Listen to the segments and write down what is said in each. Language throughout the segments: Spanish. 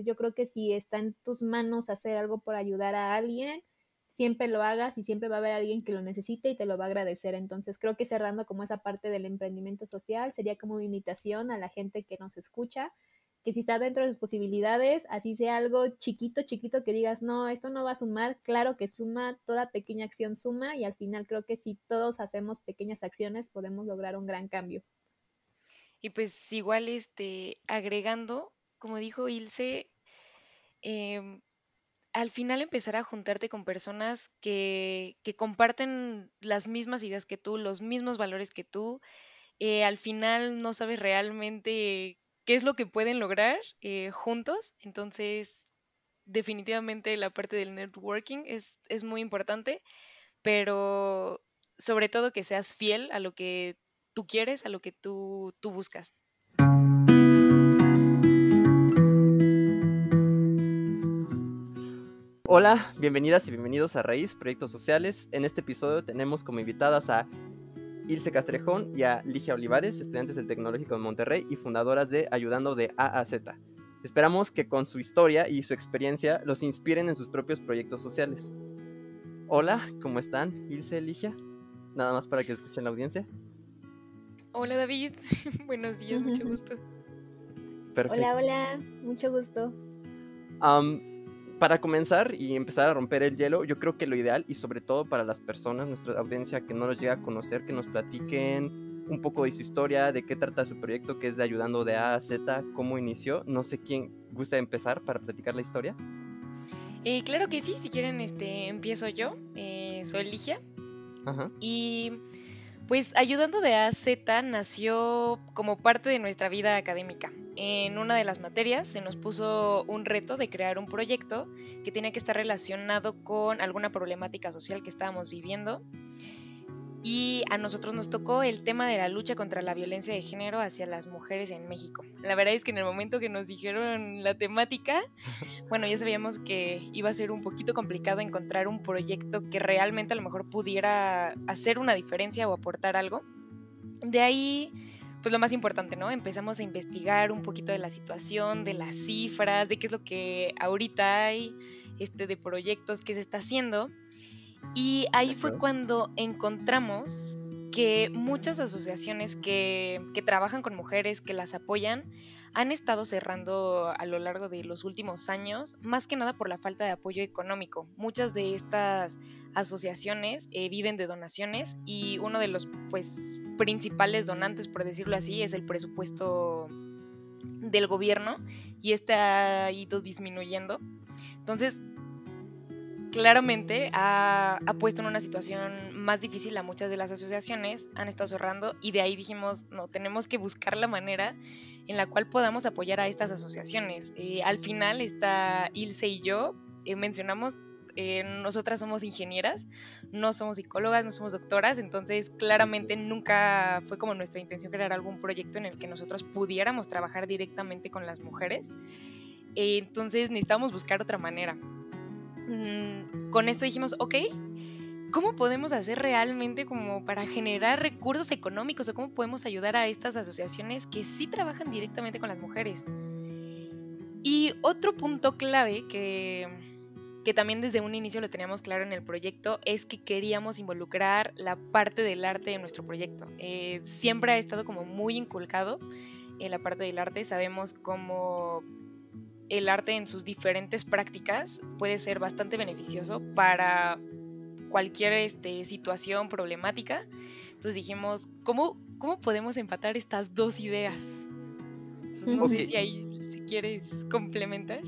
yo creo que si está en tus manos hacer algo por ayudar a alguien, siempre lo hagas y siempre va a haber alguien que lo necesite y te lo va a agradecer. Entonces creo que cerrando como esa parte del emprendimiento social sería como una invitación a la gente que nos escucha, que si está dentro de sus posibilidades, así sea algo chiquito, chiquito que digas, no, esto no va a sumar, claro que suma, toda pequeña acción suma y al final creo que si todos hacemos pequeñas acciones podemos lograr un gran cambio. Y pues igual este agregando, como dijo Ilse, eh, al final empezar a juntarte con personas que, comparten las mismas ideas que tú, los mismos valores que tú, eh, al final no sabes realmente qué es lo que pueden lograr eh, juntos. Entonces, definitivamente la parte del networking es, muy importante, pero sobre todo que seas fiel a lo que tú quieres, a lo que tú buscas. Hola, bienvenidas y bienvenidos a Raíz Proyectos Sociales. En este episodio tenemos como invitadas a Ilse Castrejón y a Ligia Olivares, estudiantes del Tecnológico de Monterrey y fundadoras de Ayudando de A a Z. Esperamos que con su historia y su experiencia los inspiren en sus propios proyectos sociales. Hola, ¿cómo están? Ilse, Ligia. Nada más para que escuchen la audiencia. Hola David, buenos días, mucho gusto. Perfecto. Hola, hola, mucho gusto. Um, para comenzar y empezar a romper el hielo, yo creo que lo ideal y sobre todo para las personas, nuestra audiencia que no los llega a conocer, que nos platiquen un poco de su historia, de qué trata su proyecto, que es de ayudando de A a Z, cómo inició. No sé quién gusta empezar para platicar la historia. Eh, claro que sí, si quieren este, empiezo yo. Eh, soy Ligia. Ajá. Y pues ayudando de A a Z nació como parte de nuestra vida académica en una de las materias se nos puso un reto de crear un proyecto que tenía que estar relacionado con alguna problemática social que estábamos viviendo. Y a nosotros nos tocó el tema de la lucha contra la violencia de género hacia las mujeres en México. La verdad es que en el momento que nos dijeron la temática, bueno, ya sabíamos que iba a ser un poquito complicado encontrar un proyecto que realmente a lo mejor pudiera hacer una diferencia o aportar algo. De ahí pues lo más importante, ¿no? Empezamos a investigar un poquito de la situación, de las cifras, de qué es lo que ahorita hay, este, de proyectos que se está haciendo. Y ahí fue cuando encontramos que muchas asociaciones que, que, trabajan con mujeres, que las apoyan, han estado cerrando a lo largo de los últimos años, más que nada por la falta de apoyo económico. Muchas de estas asociaciones eh, viven de donaciones y uno de los pues principales donantes, por decirlo así, es el presupuesto del gobierno y este ha ido disminuyendo. Entonces, claramente ha, puesto en una situación más difícil a muchas de las asociaciones, han estado cerrando y de ahí dijimos, no, tenemos que buscar la manera en la cual podamos apoyar a estas asociaciones. Eh, al final está Ilse y yo, eh, mencionamos eh, nosotras somos ingenieras, no somos psicólogas, no somos doctoras, entonces claramente nunca fue como nuestra intención crear algún proyecto en el que nosotros pudiéramos trabajar directamente con las mujeres. Eh, entonces necesitábamos buscar otra manera. Mm, con esto dijimos, ok, ¿cómo podemos hacer realmente como para generar recursos económicos o cómo podemos ayudar a estas asociaciones que sí trabajan directamente con las mujeres? Y otro punto clave que que también desde un inicio lo teníamos claro en el proyecto, es que queríamos involucrar la parte del arte en nuestro proyecto. Eh, siempre ha estado como muy inculcado en la parte del arte. Sabemos cómo el arte en sus diferentes prácticas puede ser bastante beneficioso para cualquier este, situación problemática. Entonces dijimos, ¿cómo, ¿cómo podemos empatar estas dos ideas? no sé si ahí si quieres complementar.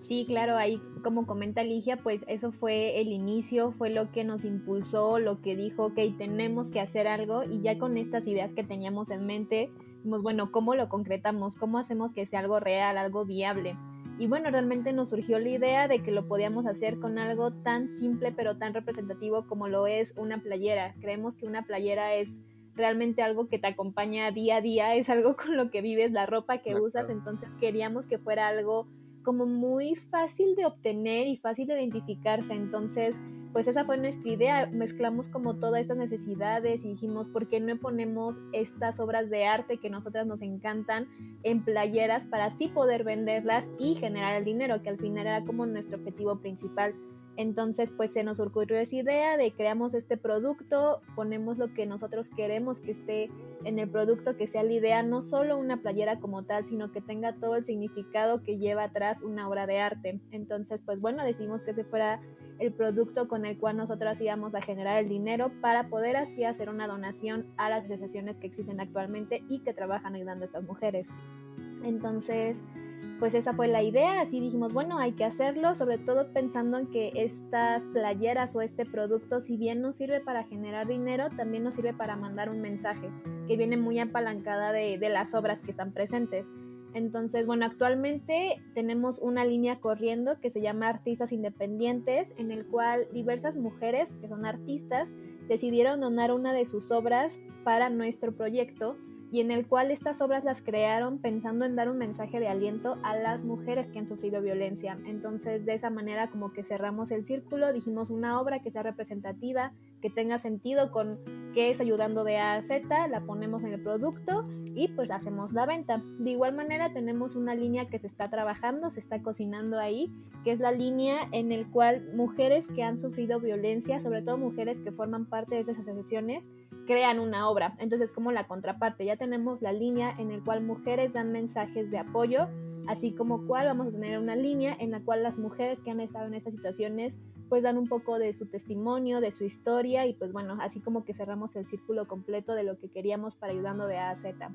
Sí, claro, ahí como comenta Ligia, pues eso fue el inicio, fue lo que nos impulsó, lo que dijo, ok, tenemos que hacer algo y ya con estas ideas que teníamos en mente, dijimos, bueno, ¿cómo lo concretamos? ¿Cómo hacemos que sea algo real, algo viable? Y bueno, realmente nos surgió la idea de que lo podíamos hacer con algo tan simple pero tan representativo como lo es una playera. Creemos que una playera es realmente algo que te acompaña día a día, es algo con lo que vives, la ropa que usas, entonces queríamos que fuera algo como muy fácil de obtener y fácil de identificarse. Entonces, pues esa fue nuestra idea. Mezclamos como todas estas necesidades y dijimos, ¿por qué no ponemos estas obras de arte que nosotras nos encantan en playeras para así poder venderlas y generar el dinero, que al final era como nuestro objetivo principal? Entonces, pues se nos ocurrió esa idea de creamos este producto, ponemos lo que nosotros queremos que esté en el producto, que sea la idea, no solo una playera como tal, sino que tenga todo el significado que lleva atrás una obra de arte. Entonces, pues bueno, decidimos que ese fuera el producto con el cual nosotros íbamos a generar el dinero para poder así hacer una donación a las asociaciones que existen actualmente y que trabajan ayudando a estas mujeres. Entonces, pues esa fue la idea, así dijimos, bueno, hay que hacerlo, sobre todo pensando en que estas playeras o este producto, si bien nos sirve para generar dinero, también nos sirve para mandar un mensaje que viene muy apalancada de, de las obras que están presentes. Entonces, bueno, actualmente tenemos una línea corriendo que se llama Artistas Independientes, en el cual diversas mujeres que son artistas decidieron donar una de sus obras para nuestro proyecto y en el cual estas obras las crearon pensando en dar un mensaje de aliento a las mujeres que han sufrido violencia. Entonces, de esa manera como que cerramos el círculo, dijimos una obra que sea representativa, que tenga sentido con qué es ayudando de A a Z, la ponemos en el producto y pues hacemos la venta. De igual manera tenemos una línea que se está trabajando, se está cocinando ahí, que es la línea en el cual mujeres que han sufrido violencia, sobre todo mujeres que forman parte de esas asociaciones, crean una obra. Entonces como la contraparte, ya tenemos la línea en el cual mujeres dan mensajes de apoyo, así como cual vamos a tener una línea en la cual las mujeres que han estado en esas situaciones pues dan un poco de su testimonio, de su historia y pues bueno, así como que cerramos el círculo completo de lo que queríamos para ayudando de A a Z.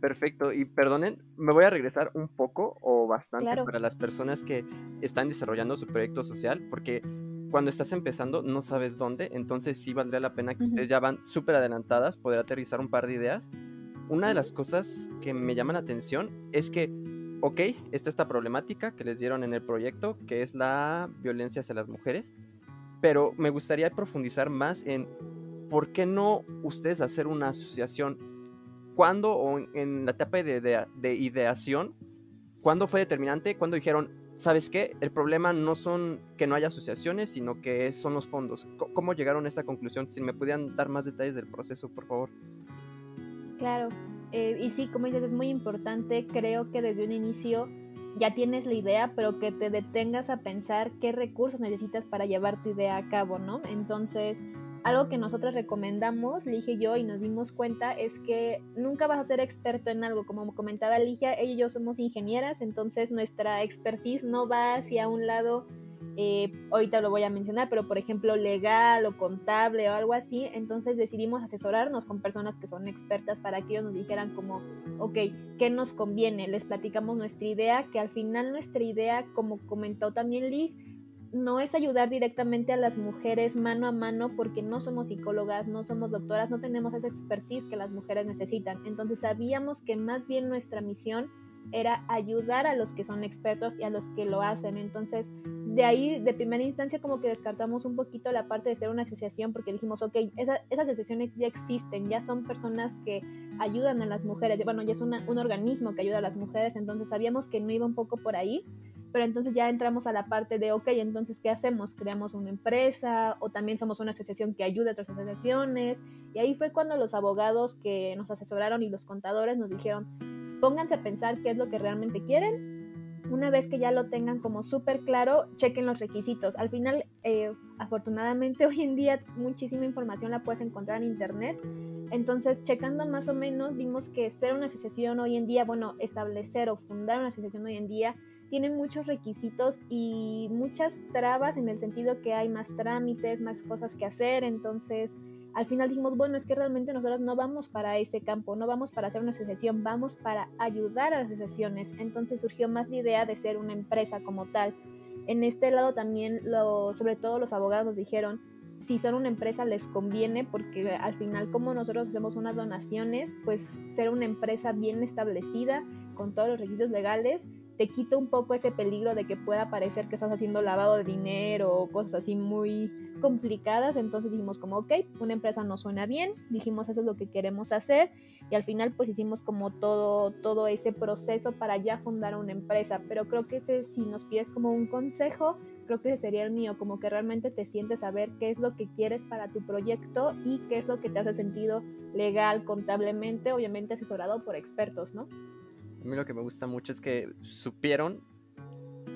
Perfecto, y perdonen, me voy a regresar un poco o bastante para las personas que están desarrollando su proyecto social, porque cuando estás empezando no sabes dónde, entonces sí valdría la pena que ustedes ya van súper adelantadas, poder aterrizar un par de ideas. Una de las cosas que me llama la atención es que ok, está esta problemática que les dieron en el proyecto, que es la violencia hacia las mujeres, pero me gustaría profundizar más en por qué no ustedes hacer una asociación. ¿Cuándo o en la etapa de, de ideación, cuándo fue determinante? ¿Cuándo dijeron, sabes qué? El problema no son que no haya asociaciones, sino que son los fondos. ¿Cómo llegaron a esa conclusión? Si me pudieran dar más detalles del proceso, por favor. Claro, eh, y sí, como dices, es muy importante, creo que desde un inicio ya tienes la idea, pero que te detengas a pensar qué recursos necesitas para llevar tu idea a cabo, ¿no? Entonces, algo que nosotros recomendamos, Ligia y yo, y nos dimos cuenta, es que nunca vas a ser experto en algo. Como comentaba Ligia, ella y yo somos ingenieras, entonces nuestra expertise no va hacia un lado eh, ahorita lo voy a mencionar, pero por ejemplo legal o contable o algo así, entonces decidimos asesorarnos con personas que son expertas para que ellos nos dijeran como, ok, ¿qué nos conviene? Les platicamos nuestra idea, que al final nuestra idea, como comentó también Lee, no es ayudar directamente a las mujeres mano a mano porque no somos psicólogas, no somos doctoras, no tenemos esa expertise que las mujeres necesitan. Entonces sabíamos que más bien nuestra misión era ayudar a los que son expertos y a los que lo hacen. Entonces, de ahí, de primera instancia, como que descartamos un poquito la parte de ser una asociación porque dijimos, ok, esas asociaciones ya existen, ya son personas que ayudan a las mujeres, bueno, ya es un organismo que ayuda a las mujeres, entonces sabíamos que no iba un poco por ahí, pero entonces ya entramos a la parte de, ok, entonces, ¿qué hacemos? ¿Creamos una empresa o también somos una asociación que ayuda a otras asociaciones? Y ahí fue cuando los abogados que nos asesoraron y los contadores nos dijeron, pónganse a pensar qué es lo que realmente quieren. Una vez que ya lo tengan como súper claro, chequen los requisitos. Al final, eh, afortunadamente hoy en día muchísima información la puedes encontrar en internet. Entonces, checando más o menos, vimos que ser una asociación hoy en día, bueno, establecer o fundar una asociación hoy en día, tiene muchos requisitos y muchas trabas en el sentido que hay más trámites, más cosas que hacer. Entonces, al final dijimos, bueno, es que realmente nosotros no vamos para ese campo, no vamos para hacer una asociación, vamos para ayudar a las asociaciones. Entonces surgió más la idea de ser una empresa como tal. En este lado también, lo, sobre todo los abogados nos dijeron, si son una empresa les conviene porque al final como nosotros hacemos unas donaciones, pues ser una empresa bien establecida con todos los requisitos legales te quita un poco ese peligro de que pueda parecer que estás haciendo lavado de dinero o cosas así muy complicadas. Entonces dijimos como, ok, una empresa no suena bien, dijimos eso es lo que queremos hacer y al final pues hicimos como todo, todo ese proceso para ya fundar una empresa, pero creo que ese, si nos pides como un consejo, creo que ese sería el mío, como que realmente te sientes a ver qué es lo que quieres para tu proyecto y qué es lo que te hace sentido legal, contablemente, obviamente asesorado por expertos, ¿no? A mí lo que me gusta mucho es que supieron,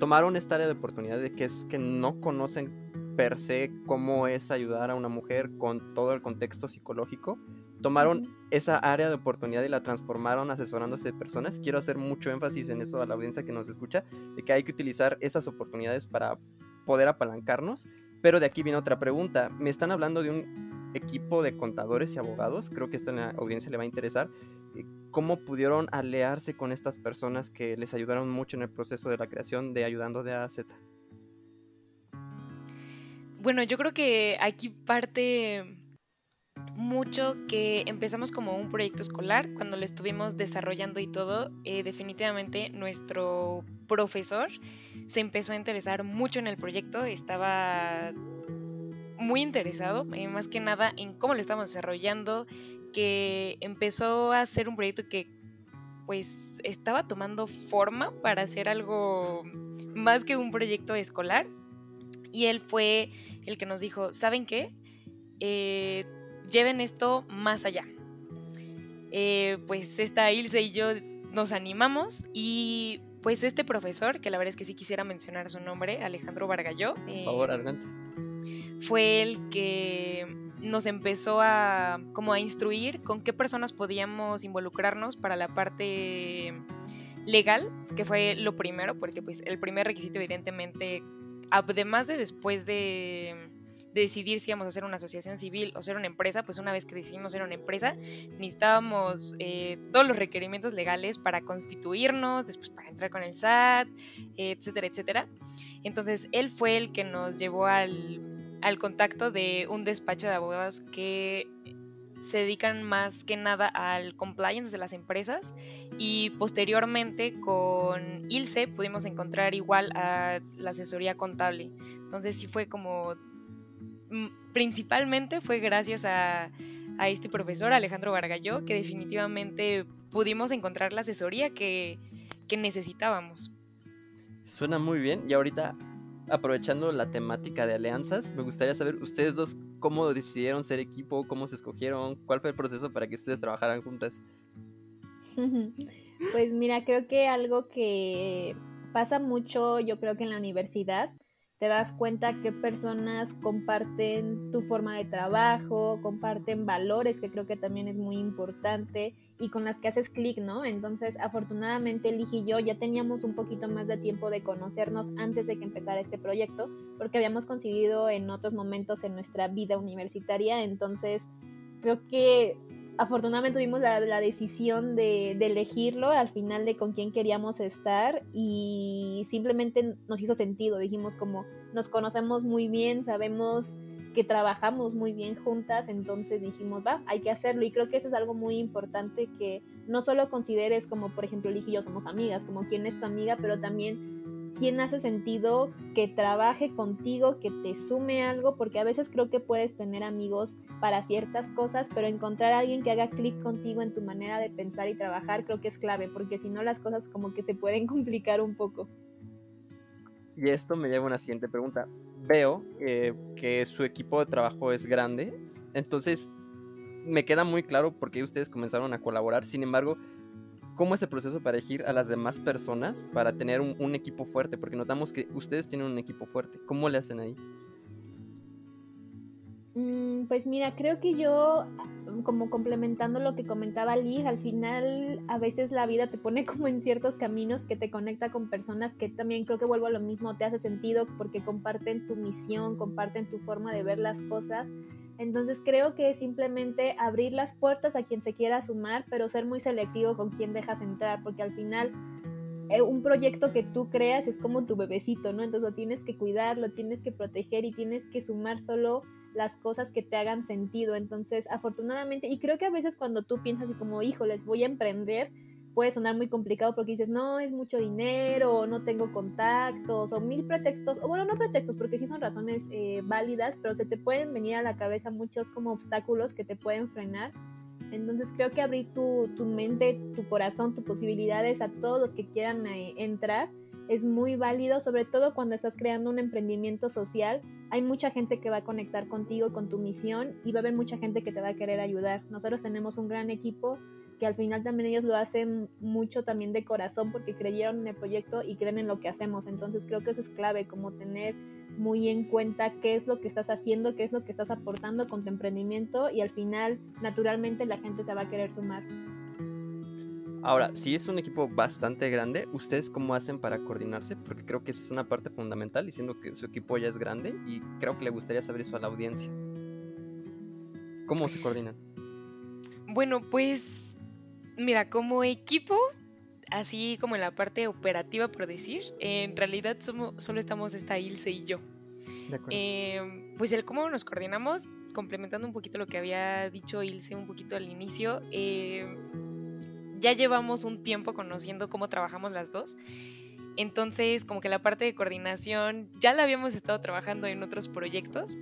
tomaron esta área de oportunidad de que es que no conocen per se cómo es ayudar a una mujer con todo el contexto psicológico. Tomaron esa área de oportunidad y la transformaron asesorándose de personas. Quiero hacer mucho énfasis en eso a la audiencia que nos escucha, de que hay que utilizar esas oportunidades para poder apalancarnos. Pero de aquí viene otra pregunta. Me están hablando de un equipo de contadores y abogados. Creo que esto en la audiencia le va a interesar. ¿Cómo pudieron aliarse con estas personas que les ayudaron mucho en el proceso de la creación de Ayudando de AZ? Bueno, yo creo que aquí parte mucho que empezamos como un proyecto escolar, cuando lo estuvimos desarrollando y todo, eh, definitivamente nuestro profesor se empezó a interesar mucho en el proyecto, estaba muy interesado, eh, más que nada en cómo lo estamos desarrollando, que empezó a ser un proyecto que pues estaba tomando forma para hacer algo más que un proyecto escolar y él fue el que nos dijo, ¿saben qué? Eh, lleven esto más allá. Eh, pues esta Ilse y yo nos animamos y pues este profesor, que la verdad es que sí quisiera mencionar su nombre, Alejandro Vargalló. Por favor, eh, adelante. Fue el que nos empezó a como a instruir con qué personas podíamos involucrarnos para la parte legal, que fue lo primero, porque pues el primer requisito evidentemente además de después de, decidir si íbamos a hacer una asociación civil o ser una empresa, pues una vez que decidimos ser una empresa, necesitábamos eh, todos los requerimientos legales para constituirnos, después para entrar con el SAT, etcétera, etcétera. Entonces, él fue el que nos llevó al, al contacto de un despacho de abogados que se dedican más que nada al compliance de las empresas y posteriormente con ILSE pudimos encontrar igual a la asesoría contable. Entonces sí fue como, mm, principalmente fue gracias a, este profesor Alejandro Vargalló que definitivamente pudimos encontrar la asesoría que, que necesitábamos. Suena muy bien y ahorita aprovechando la temática de alianzas, me gustaría saber ustedes dos cómo decidieron ser equipo, cómo se escogieron, cuál fue el proceso para que ustedes trabajaran juntas. Pues mira, creo que algo que pasa mucho, yo creo que en la universidad, te das cuenta que personas comparten tu forma de trabajo, comparten valores, que creo que también es muy importante, y con las que haces clic, ¿no? Entonces, afortunadamente, Lige y yo ya teníamos un poquito más de tiempo de conocernos antes de que empezara este proyecto, porque habíamos coincidido en otros momentos en nuestra vida universitaria, entonces creo que afortunadamente tuvimos la, decisión de, elegirlo al final de con quién queríamos estar y simplemente nos hizo sentido. Dijimos como nos conocemos muy bien, sabemos que trabajamos muy bien juntas, entonces dijimos, va, hay que hacerlo. Y creo que eso es algo muy importante que no solo consideres como, por ejemplo, Ligia y yo somos amigas, como quién es tu amiga, pero también quién hace sentido que trabaje contigo, que te sume algo, porque a veces creo que puedes tener amigos para ciertas cosas, pero encontrar a alguien que haga clic contigo en tu manera de pensar y trabajar creo que es clave, porque si no las cosas como que se pueden complicar un poco. Y esto me lleva a una siguiente pregunta. Veo eh, que su equipo de trabajo es grande, entonces me queda muy claro por qué ustedes comenzaron a colaborar, sin embargo, cómo es el proceso para elegir a las demás personas para tener un, equipo fuerte, porque notamos que ustedes tienen un equipo fuerte. ¿Cómo le hacen ahí? Mm, pues mira, creo que yo, como complementando lo que comentaba Liz, al final a veces la vida te pone como en ciertos caminos que te conecta con personas que también creo que vuelvo a lo mismo, te hace sentido porque comparten tu misión, comparten tu forma de ver las cosas entonces creo que es simplemente abrir las puertas a quien se quiera sumar, pero ser muy selectivo con quien dejas entrar, porque al final eh, un proyecto que tú creas es como tu bebecito, ¿no? Entonces lo tienes que cuidar, lo tienes que proteger y tienes que sumar solo las cosas que te hagan sentido. Entonces, afortunadamente, y creo que a veces cuando tú piensas y como, híjoles, voy a emprender, puede sonar muy complicado porque dices, no, es mucho dinero, no tengo contactos, o mil pretextos, o bueno, no pretextos, porque sí son razones eh, válidas, pero se te pueden venir a la cabeza muchos como obstáculos que te pueden frenar. Entonces creo que abrir tu, tu mente, tu corazón, tus posibilidades a todos los que quieran eh, entrar es muy válido, sobre todo cuando estás creando un emprendimiento social. Hay mucha gente que va a conectar contigo, con tu misión y va a haber mucha gente que te va a querer ayudar. Nosotros tenemos un gran equipo que al final también ellos lo hacen mucho también de corazón porque creyeron en el proyecto y creen en lo que hacemos. Entonces creo que eso es clave, como tener muy en cuenta qué es lo que estás haciendo, qué es lo que estás aportando con tu emprendimiento y al final naturalmente la gente se va a querer sumar. Ahora, si es un equipo bastante grande, ¿ustedes cómo hacen para coordinarse? Porque creo que esa es una parte fundamental, diciendo que su equipo ya es grande y creo que le gustaría saber eso a la audiencia. ¿Cómo se coordinan? Bueno, pues mira, como equipo, así como en la parte operativa, por decir, en realidad somos, solo estamos esta Ilse y yo. Eh, pues el cómo nos coordinamos, complementando un poquito lo que había dicho Ilse un poquito al inicio, eh, ya llevamos un tiempo conociendo cómo trabajamos las dos. Entonces, como que la parte de coordinación ya la habíamos estado trabajando en otros proyectos.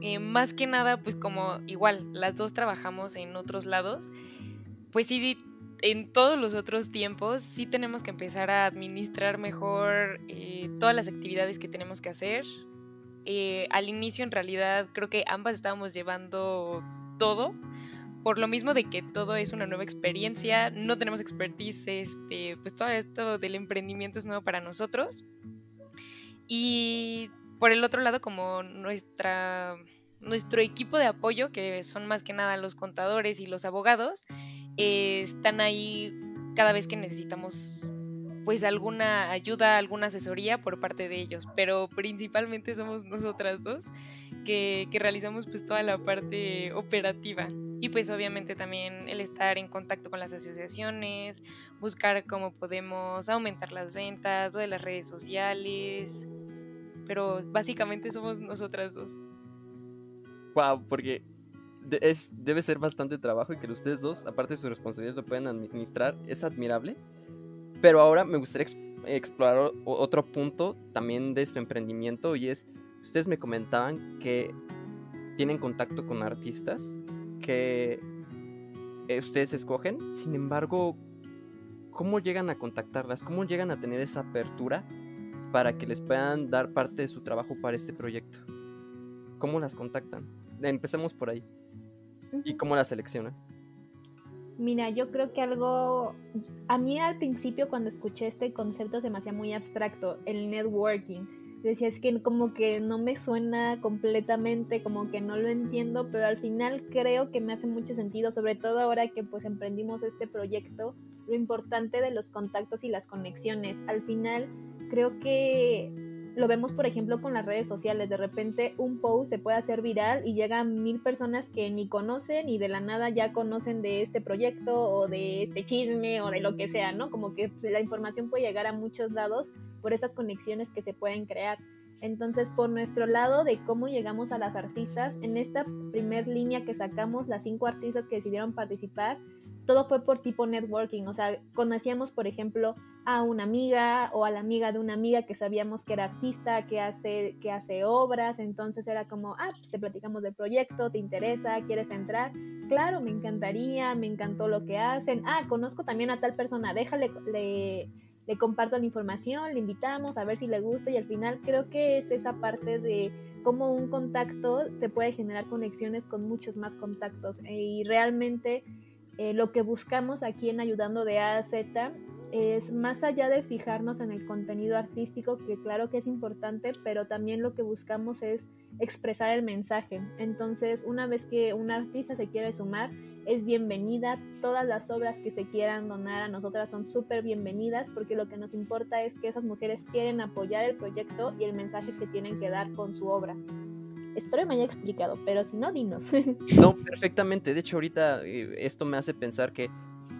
Eh, más que nada, pues como igual, las dos trabajamos en otros lados, pues sí, en todos los otros tiempos sí tenemos que empezar a administrar mejor eh, todas las actividades que tenemos que hacer. Eh, al inicio, en realidad, creo que ambas estábamos llevando todo, por lo mismo de que todo es una nueva experiencia, no tenemos expertise, este, pues todo esto del emprendimiento es nuevo para nosotros. Y por el otro lado, como nuestra, nuestro equipo de apoyo, que son más que nada los contadores y los abogados, eh, están ahí cada vez que necesitamos pues alguna ayuda, alguna asesoría por parte de ellos, pero principalmente somos nosotras dos que, que realizamos pues toda la parte operativa. Y pues obviamente también el estar en contacto con las asociaciones, buscar cómo podemos aumentar las ventas, o de las redes sociales. Pero básicamente somos nosotras dos. Wow, porque es, debe ser bastante trabajo y que ustedes dos, aparte de su responsabilidad, lo pueden administrar. Es admirable. Pero ahora me gustaría explorar otro punto también de su emprendimiento y es, ustedes me comentaban que tienen contacto con artistas que eh, ustedes escogen. Sin embargo, ¿cómo llegan a contactarlas? ¿Cómo llegan a tener esa apertura para que les puedan dar parte de su trabajo para este proyecto? ¿Cómo las contactan? Empecemos por ahí. ¿Y cómo las seleccionan? Mira, yo creo que algo, a mí al principio cuando escuché este concepto se me hacía muy abstracto, el networking decía, es que como que no me suena completamente, como que no lo entiendo, pero al final creo que me hace mucho sentido, sobre todo ahora que pues emprendimos este proyecto, lo importante de los contactos y las conexiones. Al final creo que lo vemos, por ejemplo, con las redes sociales. De repente un post se puede hacer viral y llegan mil personas que ni conocen y de la nada ya conocen de este proyecto o de este chisme o de lo que sea, ¿no? Como que la información puede llegar a muchos lados por esas conexiones que se pueden crear. Entonces, por nuestro lado de cómo llegamos a las artistas, en esta primer línea que sacamos, las cinco artistas que decidieron participar, todo fue por tipo networking, o sea, conocíamos, por ejemplo, a una amiga o a la amiga de una amiga que sabíamos que era artista, que hace, que hace obras, entonces era como, ah, pues te platicamos del proyecto, te interesa, quieres entrar, claro, me encantaría, me encantó lo que hacen, ah, conozco también a tal persona, déjale, le, le comparto la información, le invitamos a ver si le gusta y al final creo que es esa parte de cómo un contacto te puede generar conexiones con muchos más contactos y realmente eh, lo que buscamos aquí en Ayudando de A a Z es más allá de fijarnos en el contenido artístico, que claro que es importante, pero también lo que buscamos es expresar el mensaje. Entonces, una vez que un artista se quiere sumar, es bienvenida. Todas las obras que se quieran donar a nosotras son súper bienvenidas porque lo que nos importa es que esas mujeres quieren apoyar el proyecto y el mensaje que tienen que dar con su obra. Espero me haya explicado, pero si no, dinos. No, perfectamente. De hecho, ahorita eh, esto me hace pensar que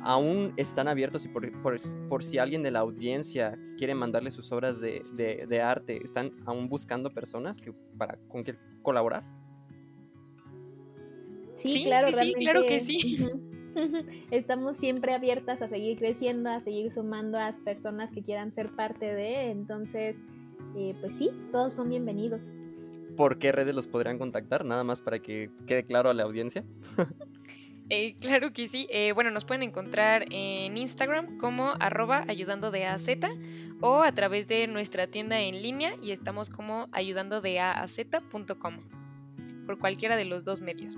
aún están abiertos y por, si alguien de la audiencia quiere mandarle sus obras de, arte, ¿están aún buscando personas que, para, con quien colaborar? Sí, claro, sí, claro que sí. Estamos siempre abiertas a seguir creciendo, a seguir sumando a las personas que quieran ser parte de, entonces, eh, pues sí, todos son bienvenidos. ¿Por qué redes los podrían contactar? Nada más para que quede claro a la audiencia. Eh, claro que sí. Eh, bueno, nos pueden encontrar en Instagram como arroba ayudando de o a través de nuestra tienda en línea y estamos como ayudando de por cualquiera de los dos medios.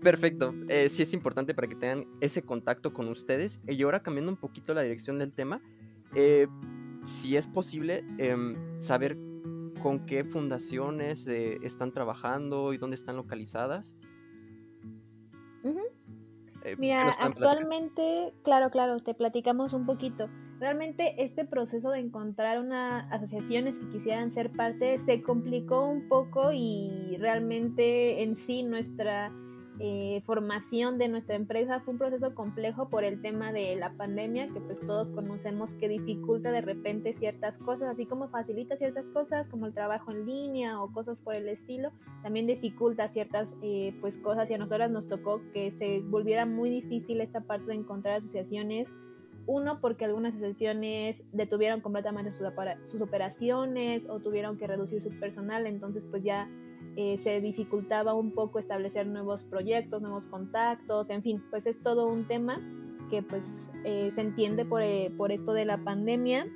Perfecto, eh, sí es importante para que tengan ese contacto con ustedes. Y ahora cambiando un poquito la dirección del tema, si es posible em, saber con qué fundaciones eh, están trabajando y dónde están localizadas. Mira, actualmente, claro, claro, te platicamos un poquito. Realmente este proceso de encontrar una asociaciones que quisieran ser parte se complicó un poco y realmente en sí nuestra eh, formación de nuestra empresa. Fue un proceso complejo por el tema de la pandemia, que pues todos conocemos que dificulta de repente ciertas cosas, así como facilita ciertas cosas como el trabajo en línea o cosas por el estilo, también dificulta ciertas eh, pues cosas. Y a nosotras nos tocó que se volviera muy difícil esta parte de encontrar asociaciones. Uno, porque algunas asociaciones detuvieron completamente sus, operaciones o tuvieron que reducir su personal, entonces pues ya eh, se dificultaba un poco establecer nuevos proyectos, nuevos contactos, en fin, pues es todo un tema que pues eh, se entiende por, eh, por esto de la pandemia.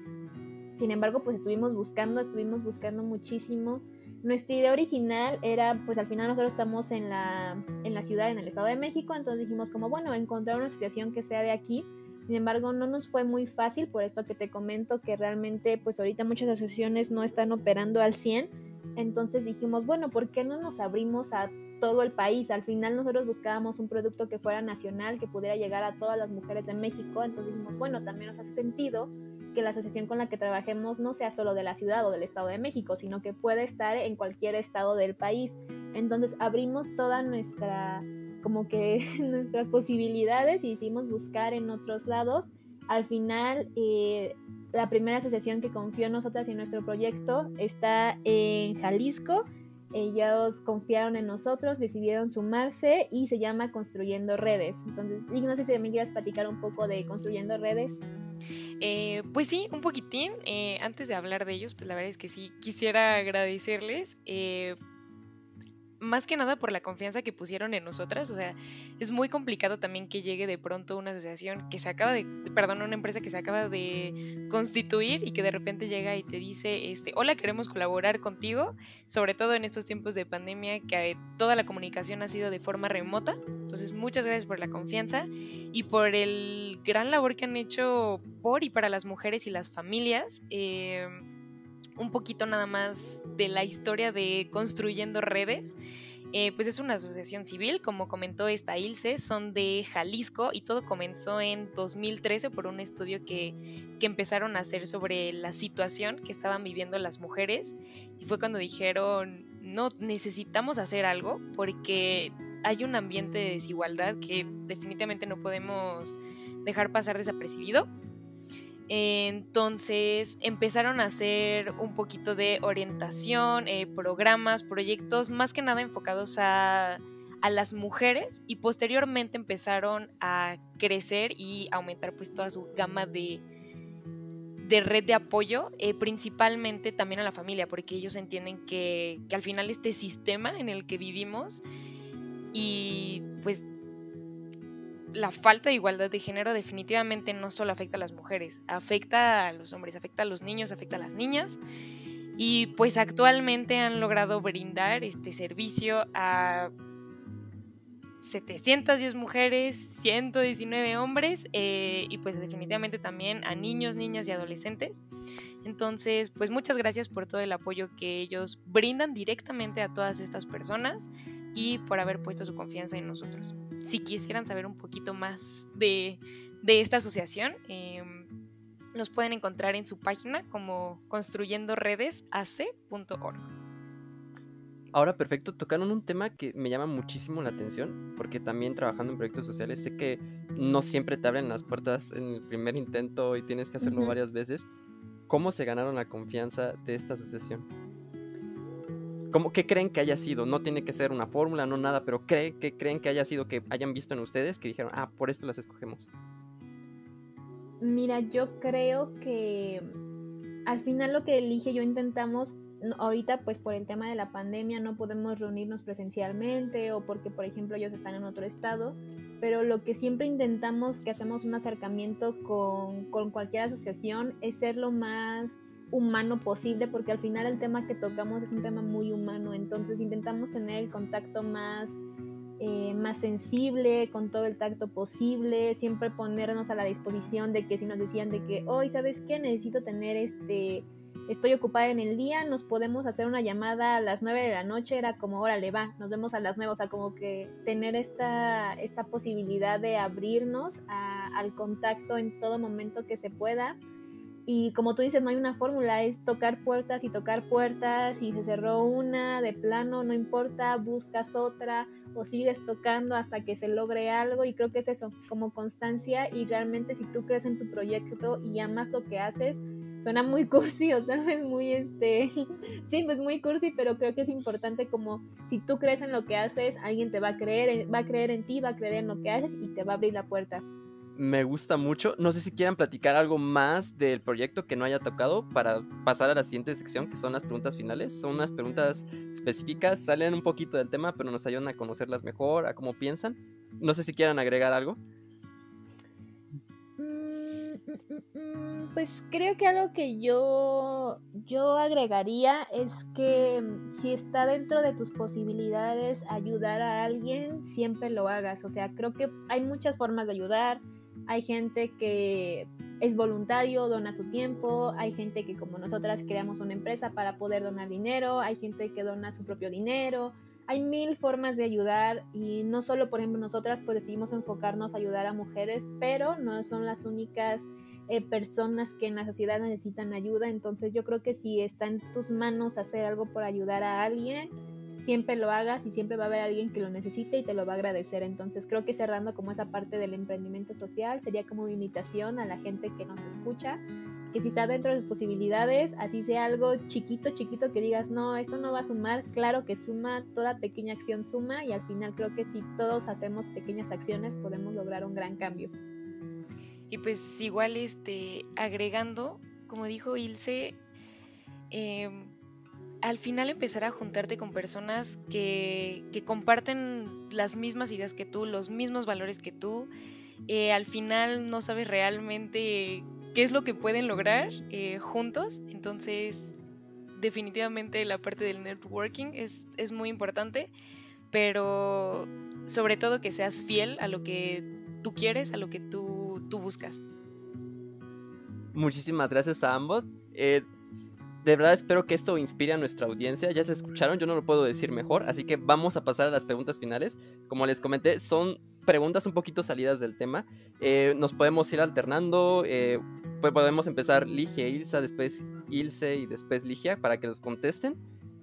Sin embargo, pues estuvimos buscando, estuvimos buscando muchísimo. Nuestra idea original era, pues al final nosotros estamos en la, en la ciudad, en el Estado de México, entonces dijimos como, bueno, encontrar una asociación que sea de aquí. Sin embargo, no nos fue muy fácil por esto que te comento, que realmente, pues ahorita muchas asociaciones no están operando al 100 entonces dijimos, bueno, ¿por qué no nos abrimos a todo el país? Al final nosotros buscábamos un producto que fuera nacional, que pudiera llegar a todas las mujeres de México. Entonces dijimos, bueno, también nos hace sentido que la asociación con la que trabajemos no sea solo de la ciudad o del Estado de México, sino que puede estar en cualquier estado del país. Entonces abrimos toda nuestra, como que nuestras posibilidades y hicimos buscar en otros lados. Al final eh, la primera asociación que confió en nosotras y en nuestro proyecto está en Jalisco. Ellos confiaron en nosotros, decidieron sumarse y se llama Construyendo Redes. Entonces, no sé si me quieras platicar un poco de Construyendo Redes. Eh, pues sí, un poquitín. Eh, antes de hablar de ellos, pues la verdad es que sí, quisiera agradecerles eh, más que nada por la confianza que pusieron en nosotras. O sea, es muy complicado también que llegue de pronto una asociación que se acaba de, perdón, una empresa que se acaba de constituir y que de repente llega y te dice, este, hola, queremos colaborar contigo, sobre todo en estos tiempos de pandemia que toda la comunicación ha sido de forma remota. Entonces, muchas gracias por la confianza y por el gran labor que han hecho por y para las mujeres y las familias. Eh, un poquito nada más de la historia de Construyendo Redes. Eh, pues es una asociación civil, como comentó esta Ilse, son de Jalisco y todo comenzó en 2013 por un estudio que, que, empezaron a hacer sobre la situación que estaban viviendo las mujeres y fue cuando dijeron, no, necesitamos hacer algo porque hay un ambiente de desigualdad que definitivamente no podemos dejar pasar desapercibido entonces empezaron a hacer un poquito de orientación, eh, programas, proyectos, más que nada enfocados a, las mujeres y posteriormente empezaron a crecer y aumentar pues toda su gama de, de red de apoyo, eh, principalmente también a la familia, porque ellos entienden que, que al final este sistema en el que vivimos y pues la falta de igualdad de género definitivamente no solo afecta a las mujeres, afecta a los hombres, afecta a los niños, afecta a las niñas. Y pues actualmente han logrado brindar este servicio a 710 mujeres, 119 hombres eh, y pues definitivamente también a niños, niñas y adolescentes. Entonces, pues muchas gracias por todo el apoyo que ellos brindan directamente a todas estas personas y por haber puesto su confianza en nosotros. Si quisieran saber un poquito más de, esta asociación, em, nos pueden encontrar en su página como construyendoredesac.org. Ahora, perfecto, tocaron un tema que me llama muchísimo la atención, porque también trabajando en proyectos sociales sé que no siempre te abren las puertas en el primer intento y tienes que hacerlo varias veces. ¿Cómo se ganaron la confianza de esta asociación? ¿Cómo, ¿Qué creen que haya sido? No tiene que ser una fórmula, no nada, pero ¿qué, ¿qué creen que haya sido que hayan visto en ustedes que dijeron, ah, por esto las escogemos? Mira, yo creo que al final lo que elige yo intentamos ahorita pues por el tema de la pandemia no podemos reunirnos presencialmente o porque por ejemplo ellos están en otro estado, pero lo que siempre intentamos que hacemos un acercamiento con, con cualquier asociación es ser lo más humano posible porque al final el tema que tocamos es un tema muy humano, entonces intentamos tener el contacto más eh, más sensible, con todo el tacto posible, siempre ponernos a la disposición de que si nos decían de que hoy, ¿sabes qué? Necesito tener este, estoy ocupada en el día, nos podemos hacer una llamada a las 9 de la noche, era como, órale, va, nos vemos a las 9, o sea, como que tener esta, esta posibilidad de abrirnos al contacto en todo momento que se pueda y como tú dices, no hay una fórmula, es tocar puertas y tocar puertas y se cerró una, de plano, no importa, buscas otra o sigues tocando hasta que se logre algo y creo que es eso, como constancia y realmente si tú crees en tu proyecto y amas lo que haces, suena muy cursi o tal vez muy este, sí, pues muy cursi, pero creo que es importante como si tú crees en lo que haces, alguien te va a creer, va a creer en ti, va a creer en lo que haces y te va a abrir la puerta me gusta mucho. No sé si quieran platicar algo más del proyecto que no haya tocado para pasar a la siguiente sección, que son las preguntas finales. Son unas preguntas específicas, salen un poquito del tema, pero nos ayudan a conocerlas mejor, a cómo piensan. No sé si quieran agregar algo. Mm, mm, mm, pues creo que algo que yo, yo agregaría es que si está dentro de tus posibilidades ayudar a alguien, siempre lo hagas. O sea, creo que hay muchas formas de ayudar hay gente que es voluntario, dona su tiempo, hay gente que como nosotras creamos una empresa para poder donar dinero, hay gente que dona su propio dinero, hay mil formas de ayudar y no solo, por ejemplo, nosotras pues decidimos enfocarnos a ayudar a mujeres, pero no son las únicas eh, personas que en la sociedad necesitan ayuda, entonces yo creo que si está en tus manos hacer algo por ayudar a alguien, siempre lo hagas y siempre va a haber alguien que lo necesite y te lo va a agradecer. Entonces creo que cerrando como esa parte del emprendimiento social sería como invitación a la gente que nos escucha, que si está dentro de sus posibilidades, así sea algo chiquito, chiquito que digas, no, esto no va a sumar, claro que suma, toda pequeña acción suma y al final creo que si todos hacemos pequeñas acciones podemos lograr un gran cambio. Y pues igual este agregando, como dijo Ilse, eh, al final empezar a juntarte con personas que, comparten las mismas ideas que tú, los mismos valores que tú. Eh, al final no sabes realmente qué es lo que pueden lograr eh, juntos. Entonces, definitivamente la parte del networking es, es muy importante, pero sobre todo que seas fiel a lo que tú quieres, a lo que tú, tú buscas. Muchísimas gracias a ambos. Eh, de verdad espero que esto inspire a nuestra audiencia. Ya se escucharon, yo no lo puedo decir mejor, así que vamos a pasar a las preguntas finales. Como les comenté, son preguntas un poquito salidas del tema. Eh, nos podemos ir alternando. Eh, pues podemos empezar Ligia, Ilsa, después Ilse y después Ligia para que nos contesten.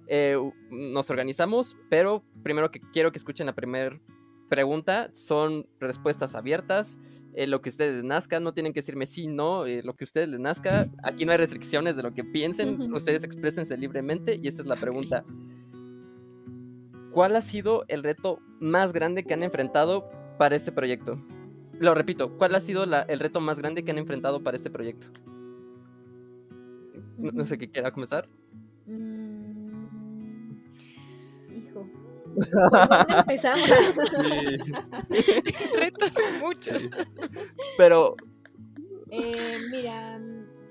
Eh, nos organizamos, pero primero que quiero que escuchen la primera pregunta son respuestas abiertas. Eh, lo que ustedes les nazca, no tienen que decirme sí, no, eh, lo que ustedes les nazca. Aquí no hay restricciones de lo que piensen, ustedes exprésense libremente y esta es la pregunta. ¿Cuál ha sido el reto más grande que han enfrentado para este proyecto? Lo repito, ¿cuál ha sido el reto más grande que han enfrentado para este proyecto? No, sé qué quiera comenzar. Dónde empezamos? Retos muchos. Pero. Eh, mira,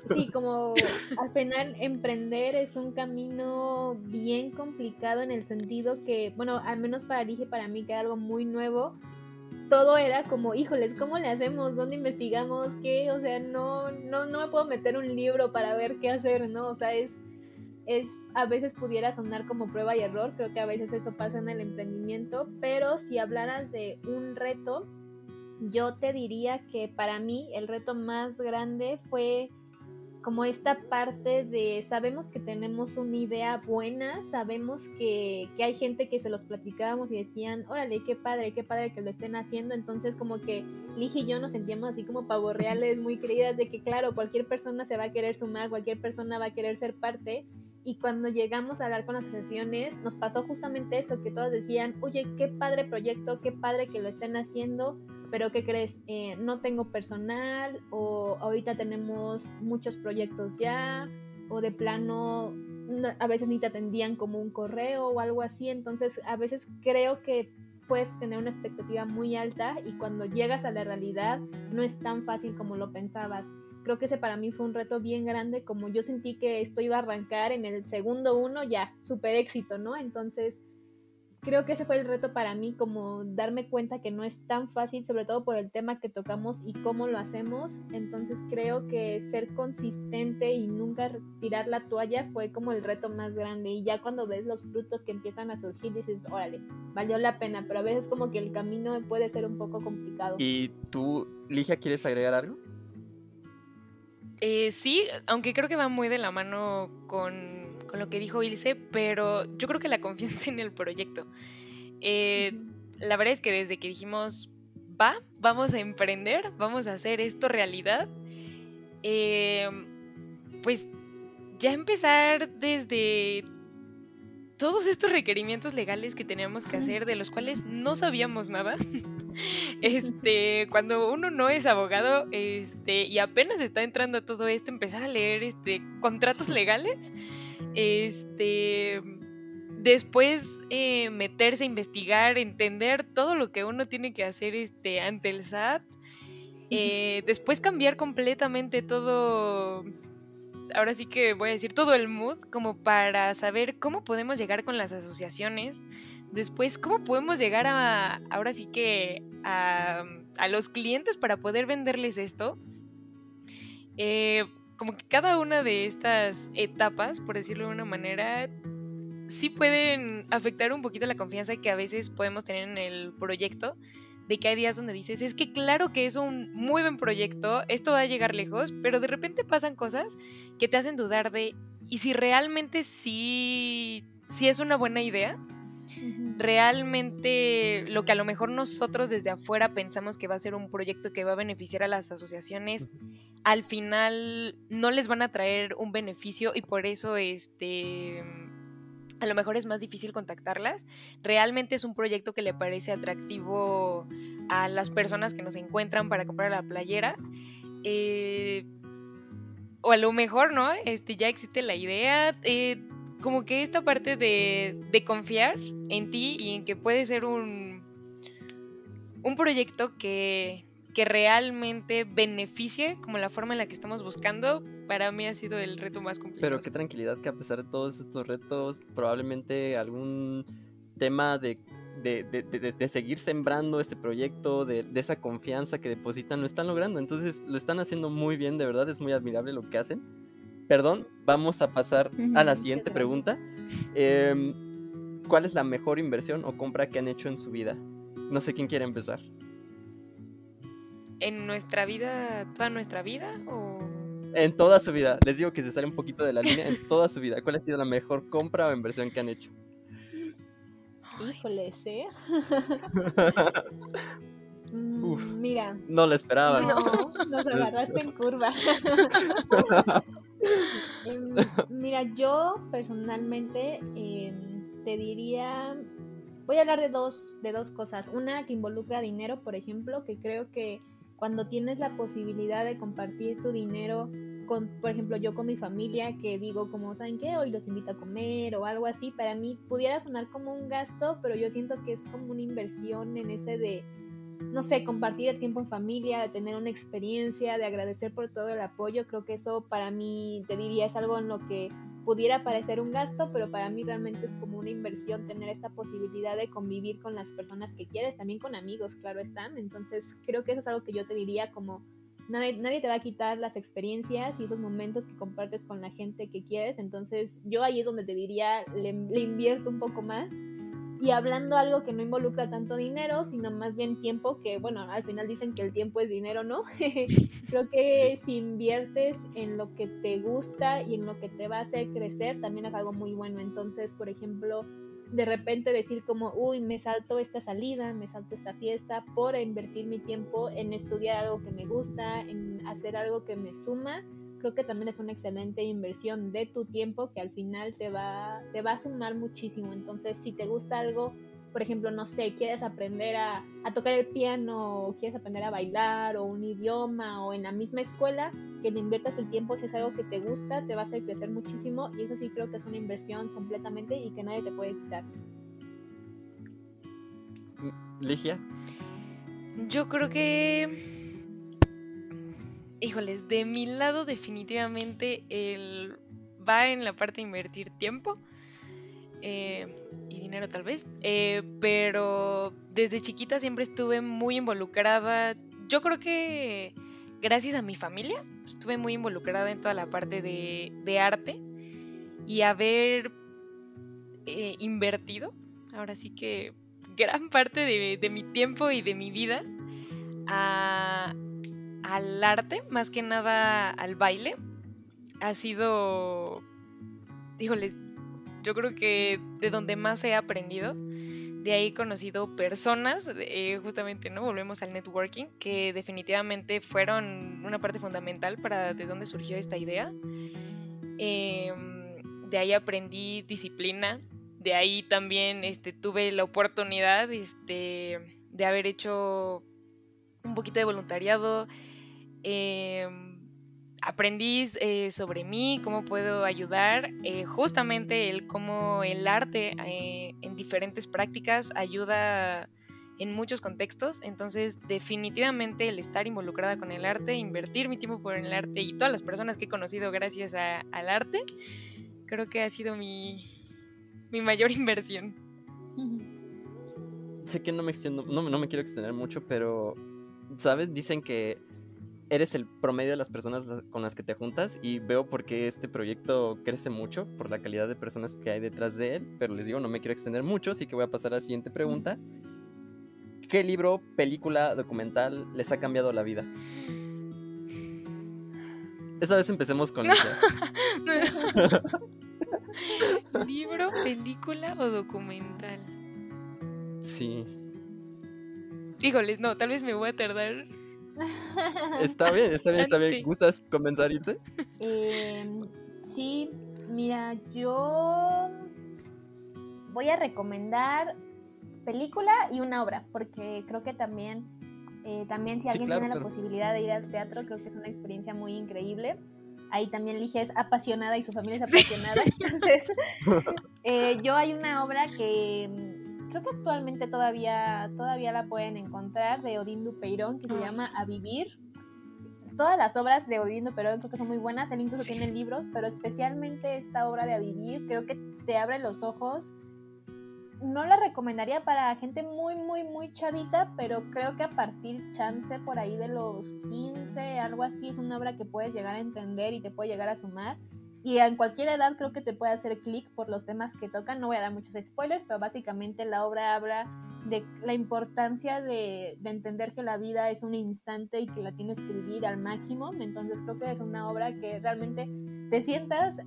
sí, como al final emprender es un camino bien complicado en el sentido que, bueno, al menos para Lige, para mí, que era algo muy nuevo, todo era como, híjoles, ¿cómo le hacemos? ¿Dónde investigamos? ¿Qué? O sea, no, no, no me puedo meter un libro para ver qué hacer, ¿no? O sea, es es a veces pudiera sonar como prueba y error, creo que a veces eso pasa en el emprendimiento, pero si hablaras de un reto, yo te diría que para mí el reto más grande fue como esta parte de sabemos que tenemos una idea buena, sabemos que, que, hay gente que se los platicábamos y decían, órale, qué padre, qué padre que lo estén haciendo. Entonces como que Lige y yo nos sentíamos así como pavorreales, muy queridas de que claro, cualquier persona se va a querer sumar, cualquier persona va a querer ser parte y cuando llegamos a hablar con las asociaciones nos pasó justamente eso, que todas decían, oye, qué padre proyecto, qué padre que lo estén haciendo, pero ¿qué crees? Eh, no tengo personal o ahorita tenemos muchos proyectos ya o de plano a veces ni te atendían como un correo o algo así, entonces a veces creo que puedes tener una expectativa muy alta y cuando llegas a la realidad no es tan fácil como lo pensabas. Creo que ese para mí fue un reto bien grande, como yo sentí que esto iba a arrancar en el segundo uno, ya, súper éxito, ¿no? Entonces creo que ese fue el reto para mí, como darme cuenta que no es tan fácil, sobre todo por el tema que tocamos y cómo lo hacemos. Entonces creo que ser consistente y nunca tirar la toalla fue como el reto más grande. Y ya cuando ves los frutos que empiezan a surgir, dices, órale, valió la pena, pero a veces como que el camino puede ser un poco complicado. ¿Y tú, Ligia, quieres agregar algo? Eh, sí, aunque creo que va muy de la mano con con lo que dijo Ilse, pero yo creo que la confianza en el proyecto. Eh, la verdad es que desde que dijimos, va, vamos a emprender, vamos a hacer esto realidad, eh, pues ya empezar desde todos estos requerimientos legales que teníamos que hacer, de los cuales no sabíamos nada. este, cuando uno no es abogado, este, y apenas está entrando a todo esto, empezar a leer este contratos legales este, después eh, meterse a investigar, entender todo lo que uno tiene que hacer este, ante el SAT, eh, después cambiar completamente todo, ahora sí que voy a decir todo el mood, como para saber cómo podemos llegar con las asociaciones, después cómo podemos llegar a, ahora sí que a, los clientes para poder venderles esto. Eh, como que cada una de estas etapas, por decirlo de una manera, sí pueden afectar un poquito la confianza que a veces podemos tener en el proyecto, de que hay días donde dices, es que claro que es un muy buen proyecto, esto va a llegar lejos, pero de repente pasan cosas que te hacen dudar de, ¿y si realmente sí, sí es una buena idea? Realmente lo que a lo mejor nosotros desde afuera pensamos que va a ser un proyecto que va a beneficiar a las asociaciones, al final no les van a traer un beneficio y por eso este a lo mejor es más difícil contactarlas. Realmente es un proyecto que le parece atractivo a las personas que nos encuentran para comprar la playera. Eh, o a lo mejor, ¿no? Este, ya existe la idea. Eh, como que esta parte de, de, confiar en ti y en que puede ser un, un proyecto que, que realmente beneficie como la forma en la que estamos buscando, para mí ha sido el reto más complicado. Pero qué tranquilidad que a pesar de todos estos retos, probablemente algún tema de, de, de, de seguir sembrando este proyecto, de, esa confianza que depositan, lo están logrando. Entonces lo están haciendo muy bien, de verdad es muy admirable lo que hacen. Perdón, vamos a pasar a la siguiente pregunta. Em, ¿Cuál es la mejor inversión o compra que han hecho en su vida? No sé quién quiere empezar en nuestra vida, toda nuestra vida o en toda su vida. Les digo que se sale un poquito de la línea en toda su vida. ¿Cuál ha sido la mejor compra o inversión que han hecho? Híjole, ¿eh? mira. No lo esperaba. No, nos agarraste en curva. Em, mira, yo personalmente em, te diría, voy a hablar de dos, de dos cosas. Una que involucra dinero, por ejemplo, que creo que cuando tienes la posibilidad de compartir tu dinero con, por ejemplo, yo con mi familia, que digo como, ¿saben qué? Hoy los invito a comer o algo así, para mí pudiera sonar como un gasto, pero yo siento que es como una inversión en ese de, no sé, compartir el tiempo en familia, de tener una experiencia, de agradecer por todo el apoyo, creo que eso para mí, te diría, es algo en lo que pudiera parecer un gasto, pero para mí realmente es como una inversión tener esta posibilidad de convivir con las personas que quieres, también con amigos, claro están. Entonces creo que eso es algo que yo te diría como nadie, nadie te va a quitar las experiencias y esos momentos que compartes con la gente que quieres. Entonces yo ahí es donde te diría, le, le invierto un poco más y hablando algo que no involucra tanto dinero, sino más bien tiempo, que bueno, al final dicen que el tiempo es dinero, ¿no? Creo que si inviertes en lo que te gusta y en lo que te va a hacer crecer, también es algo muy bueno. Entonces, por ejemplo, de repente decir como, uy, me salto esta salida, me salto esta fiesta por invertir mi tiempo en estudiar algo que me gusta, en hacer algo que me suma creo que también es una excelente inversión de tu tiempo que al final te va, te va a sumar muchísimo. Entonces, si te gusta algo por ejemplo, no sé, quieres aprender a, tocar el piano, o quieres aprender a bailar, o un idioma, o en la misma escuela, que te inviertas el tiempo si es algo que te gusta, te va a hacer crecer muchísimo, y eso sí creo que es una inversión completamente y que nadie te puede quitar. Ligia. Yo creo que. Híjoles, de mi lado, definitivamente el va en la parte de invertir tiempo. Eh, y dinero tal vez, eh, pero desde chiquita siempre estuve muy involucrada, yo creo que gracias a mi familia, estuve muy involucrada en toda la parte de, arte y haber eh, invertido, ahora sí que gran parte de, mi tiempo y de mi vida al arte, más que nada al baile, ha sido, híjoles, yo creo que de donde más he aprendido. De ahí he conocido personas, eh, justamente, ¿no? Volvemos al networking, que definitivamente fueron una parte fundamental para de dónde surgió esta idea. Em, de ahí aprendí disciplina, de ahí también este, tuve la oportunidad este, de haber hecho un poquito de voluntariado. Eh, aprendí sobre mí, cómo puedo ayudar, eh, justamente el cómo el arte eh, en diferentes prácticas ayuda en muchos contextos, entonces definitivamente el estar involucrada con el arte, invertir mi tiempo por el arte y todas las personas que he conocido gracias al arte, creo que ha sido mi, mi mayor inversión. Sé que no me extiendo, no, no me quiero extender mucho, pero, ¿sabes? Dicen que eres el promedio de las personas con las que te juntas y veo por qué este proyecto crece mucho por la calidad de personas que hay detrás de él, pero les digo, no me quiero extender mucho, así que voy a pasar a la siguiente pregunta. ¿Qué libro, película, documental les ha cambiado la vida? Esta vez empecemos con ¿Libro, película o documental? Sí. Híjoles, no, tal vez me voy a tardar Está bien, está bien, está bien. ¿Gustas comenzar, Ilse? Em, sí, mira, yo voy a recomendar película y una obra, porque creo que también, eh, también si alguien tiene la posibilidad de ir al teatro, creo que es una experiencia muy increíble. Ahí también Ligia es apasionada y su familia es apasionada. Entonces, eh, yo hay una obra que creo que actualmente todavía, todavía la pueden encontrar, de Odín Dupeirón, que se llama A Vivir. Todas las obras de Odín Dupeirón creo que son muy buenas, él incluso tiene libros, pero especialmente esta obra de A Vivir creo que te abre los ojos. No la recomendaría para gente muy, muy, muy chavita, pero creo que a partir chance por ahí de los 15, algo así, es una obra que puedes llegar a entender y te puede llegar a sumar. Y en cualquier edad creo que te puede hacer clic por los temas que tocan. No voy a dar muchos spoilers, pero básicamente la obra habla de la importancia de, entender que la vida es un instante y que la tienes que vivir al máximo. Entonces creo que es una obra que realmente te sientas,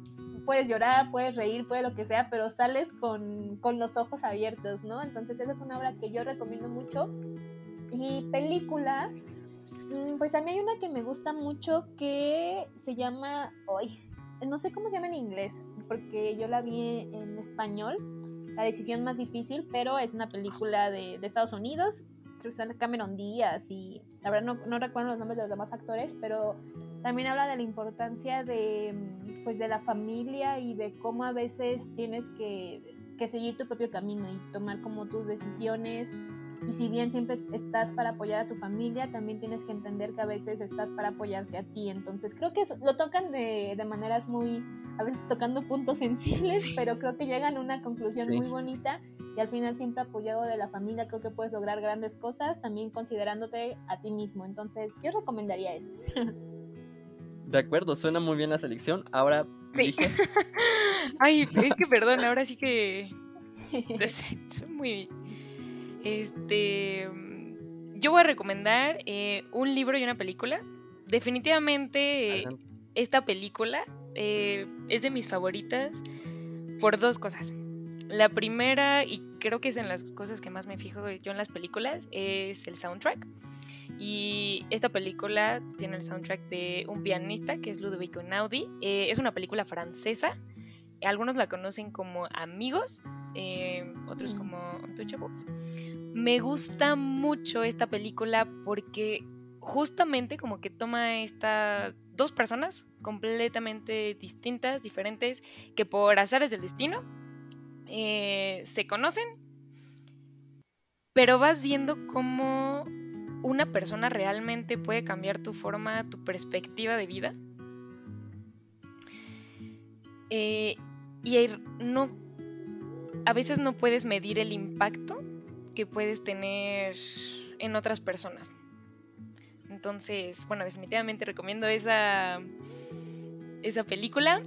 puedes llorar, puedes reír, puede lo que sea, pero sales con, con los ojos abiertos, ¿no? Entonces esa es una obra que yo recomiendo mucho. Y película, mm, pues a mí hay una que me gusta mucho que se llama... Hoy no sé cómo se llama en inglés, porque yo la vi en español, La decisión más difícil, pero es una película de, Estados Unidos, creo que son Cameron Díaz y la verdad no, recuerdo los nombres de los demás actores, pero también habla de la importancia de, pues, de la familia y de cómo a veces tienes que, que seguir tu propio camino y tomar como tus decisiones y si bien siempre estás para apoyar a tu familia, también tienes que entender que a veces estás para apoyarte a ti. Entonces creo que lo tocan de, de, maneras muy, a veces tocando puntos sensibles, pero creo que llegan a una conclusión muy bonita y al final siempre apoyado de la familia creo que puedes lograr grandes cosas, también considerándote a ti mismo. Entonces yo recomendaría eso. De acuerdo, suena muy bien la selección. Ahora dije... Ay, es que perdón, ahora sí que... Soy muy este, yo voy a recomendar eh, un libro y una película. Definitivamente esta película eh, es de mis favoritas por dos cosas. La primera, y creo que es en las cosas que más me fijo yo en las películas, es el soundtrack. Y esta película tiene el soundtrack de un pianista que es Ludovico Naudi. Eh, es una película francesa. Algunos la conocen como Amigos eh, otros como Untouchables. Me gusta mucho esta película porque justamente como que toma estas dos personas completamente distintas, diferentes, que por azares del destino eh, se conocen, pero vas viendo cómo una persona realmente puede cambiar tu forma, tu perspectiva de vida. Eh, y no, a veces no puedes medir el impacto que puedes tener en otras personas. Entonces, bueno, definitivamente recomiendo esa, esa película.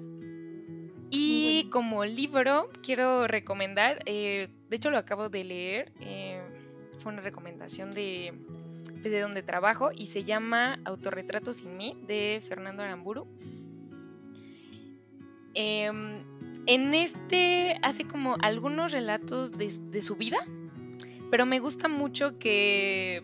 Y como libro, quiero recomendar, eh, de hecho lo acabo de leer, eh, fue una recomendación de, pues, de donde trabajo y se llama Autorretrato sin mí de Fernando Aramburu. Em, en este hace como algunos relatos de, de su vida, pero me gusta mucho que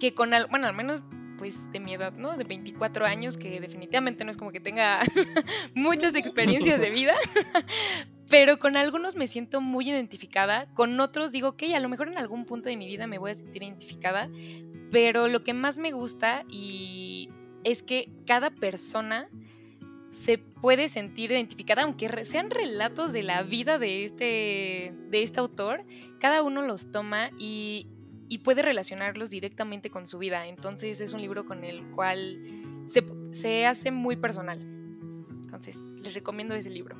que con, bueno, al menos pues de mi edad, ¿no? De 24 años, que definitivamente no es como que tenga muchas experiencias de vida, pero con algunos me siento muy identificada, con otros digo que a lo mejor en algún punto de mi vida me voy a sentir identificada, pero lo que más me gusta y es que cada persona se puede sentir identificada, aunque sean relatos de la vida de este, de este autor, cada uno los toma y, y puede relacionarlos directamente con su vida. Entonces es un libro con el cual se, se hace muy personal. Entonces les recomiendo ese libro.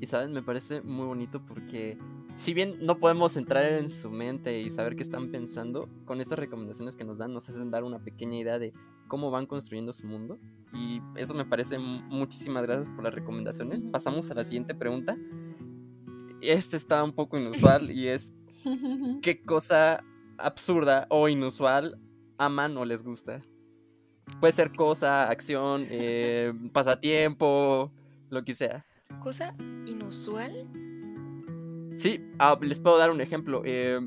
Y saben, me parece muy bonito porque si bien no podemos entrar en su mente y saber qué están pensando, con estas recomendaciones que nos dan nos hacen dar una pequeña idea de cómo van construyendo su mundo. Y eso me parece muchísimas gracias por las recomendaciones. Pasamos a la siguiente pregunta. Este está un poco inusual y es qué cosa absurda o inusual aman o les gusta. Puede ser cosa, acción, eh, pasatiempo, lo que sea. ¿Cosa inusual? Sí, ah, les puedo dar un ejemplo. Eh,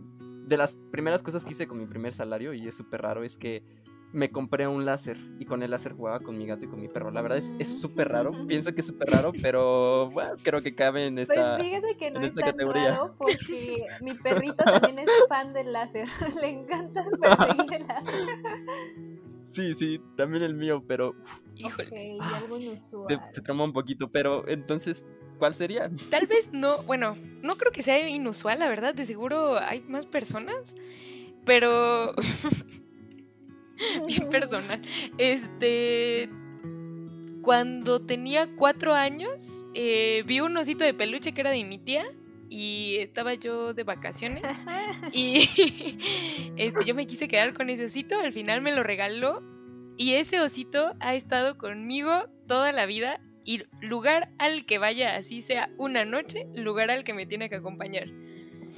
de las primeras cosas que hice con mi primer salario, y es súper raro, es que me compré un láser y con el láser jugaba con mi gato y con mi perro. La verdad es súper raro, pienso que es súper raro, pero bueno, creo que cabe en esta, pues fíjate que no es tan Raro porque mi perrito también es fan del láser, le encanta perseguir el láser. Sí, sí, también el mío, pero... Okay, algo inusual. Se, se trama un poquito, pero entonces, ¿cuál sería? Tal vez no, bueno, no creo que sea inusual, la verdad, de seguro hay más personas, pero bien personal. Este, cuando tenía cuatro años, eh, vi un osito de peluche que era de mi tía y estaba yo de vacaciones y este, yo me quise quedar con ese osito, al final me lo regaló y ese osito ha estado conmigo toda la vida y lugar al que vaya, así sea una noche, lugar al que me tiene que acompañar.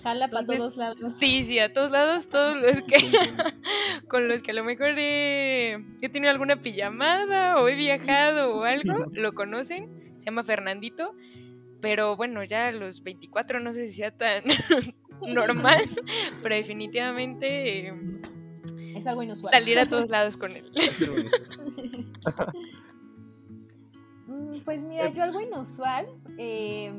Jala para todos lados. Sí, sí, a todos lados, todos los que con los que a lo mejor he, tenido alguna pijamada o he viajado o algo, lo conocen, se llama Fernandito, pero bueno, ya a los 24 no sé si sea tan normal, pero definitivamente es algo inusual. Salir a todos lados con él. Mm, pues mira, yo algo inusual, eh,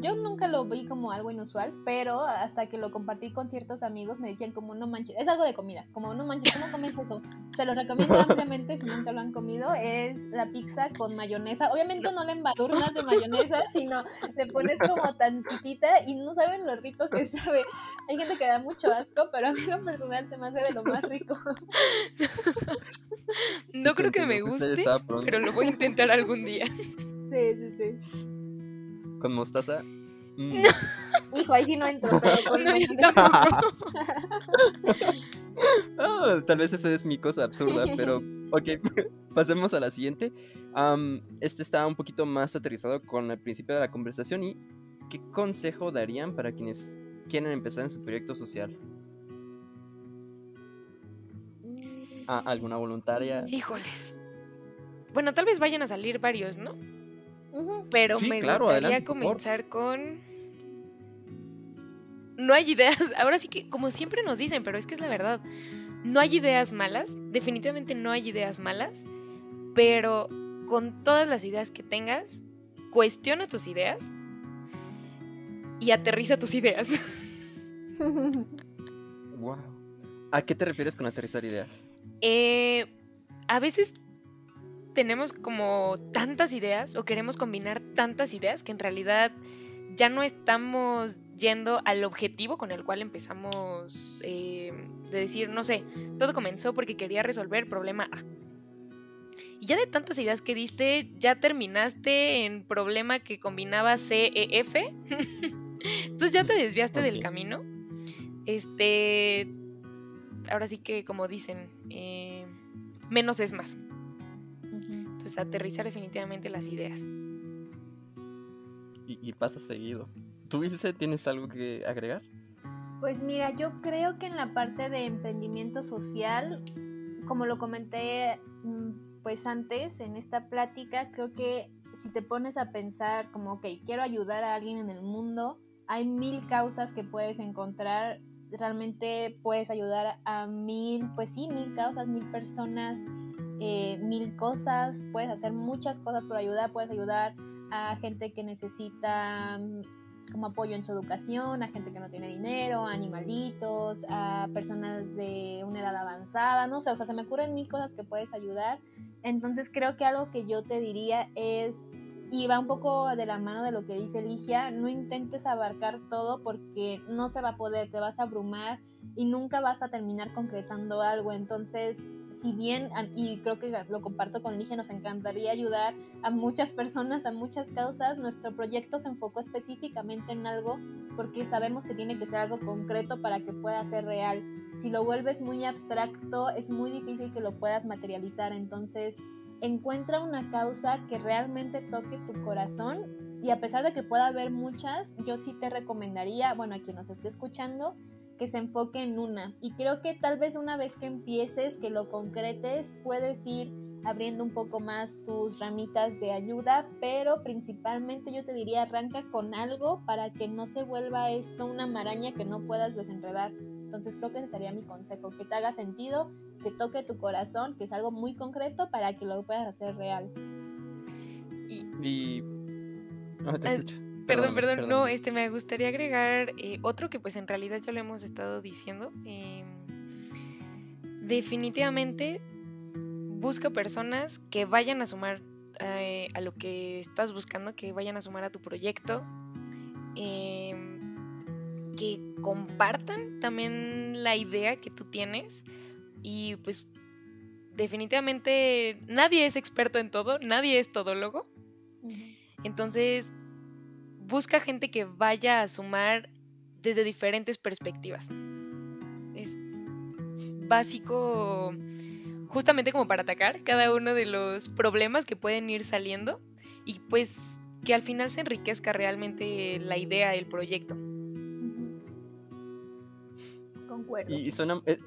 yo nunca lo vi como algo inusual, pero hasta que lo compartí con ciertos amigos me decían como no manches, es algo de comida, como no manches, ¿cómo comes eso? Se lo recomiendo ampliamente si nunca lo han comido, es la pizza con mayonesa. Obviamente no le embadurnas de mayonesa, sino le pones como tantitita y no saben lo rico que sabe. Hay gente que da mucho asco, pero a mí lo personal se me hace de lo más rico. No creo que me guste, pero lo voy a intentar algún día. Sí, sí, sí con mostaza. Mm. Hijo, ahí sí no entro, pero con oh, tal vez esa es mi cosa absurda, pero ok, pasemos a la siguiente. este está un poquito más aterrizado con el principio de la conversación y ¿qué consejo darían para quienes quieren empezar en su proyecto social? ¿Alguna voluntaria? Híjoles. Bueno, tal vez vayan a salir varios, ¿no? Pero me gustaría comenzar con... No hay ideas, ahora sí que como siempre nos dicen, pero es que es la verdad, no hay ideas malas, definitivamente no hay ideas malas, pero con todas las ideas que tengas, cuestiona tus ideas y aterriza tus ideas. wow. ¿A qué te refieres con aterrizar ideas? Eh, a veces tenemos como tantas ideas o queremos combinar tantas ideas que en realidad ya no estamos yendo al objetivo con el cual empezamos eh, de decir, no sé, todo comenzó porque quería resolver problema A. Y ya de tantas ideas que diste, ya terminaste en problema que combinaba C, E, F. Entonces ya te desviaste del camino. Este, ahora sí que como dicen, eh, menos es más. Entonces aterrizar definitivamente las ideas. Y, pasa seguido. ¿Tú, Ilse, tienes algo que agregar? Pues mira, yo creo que en la parte de emprendimiento social, como lo comenté mm, pues antes en esta plática, creo que si te pones a pensar como, ok, quiero ayudar a alguien en el mundo, hay mil causas que puedes encontrar, realmente puedes ayudar a mil, pues sí, mil causas, mil personas, eh, mil cosas, puedes hacer muchas cosas por ayudar, puedes ayudar a gente que necesita mm, como apoyo en su educación, a gente que no tiene dinero, a animalitos, a personas de una edad avanzada, no sé, o sea, se me ocurren mil cosas que puedes ayudar. Entonces creo que algo que yo te diría es y va un poco de la mano de lo que dice Ligia, no intentes abarcar todo porque no se va a poder, te vas a abrumar y nunca vas a terminar concretando algo. Entonces, si bien, y creo que lo comparto con Ligia, nos encantaría ayudar a muchas personas, a muchas causas, nuestro proyecto se enfocó específicamente en algo porque sabemos que tiene que ser algo concreto para que pueda ser real. Si lo vuelves muy abstracto, es muy difícil que lo puedas materializar. Entonces, encuentra una causa que realmente toque tu corazón y a pesar de que pueda haber muchas, yo sí te recomendaría, bueno, a quien nos esté escuchando, que se enfoque en una. Y creo que tal vez una vez que empieces, que lo concretes, puedes ir abriendo un poco más tus ramitas de ayuda, pero principalmente yo te diría arranca con algo para que no se vuelva esto una maraña que no puedas desenredar. Entonces creo que ese sería mi consejo, que te haga sentido, que toque tu corazón, que es algo muy concreto para que lo puedas hacer real. Y... Eh, perdón, perdón, no, este me gustaría agregar eh, otro que pues en realidad ya lo hemos estado diciendo. Em, definitivamente busca personas que vayan a sumar eh, a lo que estás buscando, que vayan a sumar a tu proyecto, em, que compartan también la idea que tú tienes y pues definitivamente nadie es experto en todo, nadie es todólogo. Entonces, busca gente que vaya a sumar desde diferentes perspectivas. Es básico justamente como para atacar cada uno de los problemas que pueden ir saliendo y pues que al final se enriquezca realmente la idea, el proyecto. Concuerdo. Y, suena, eh,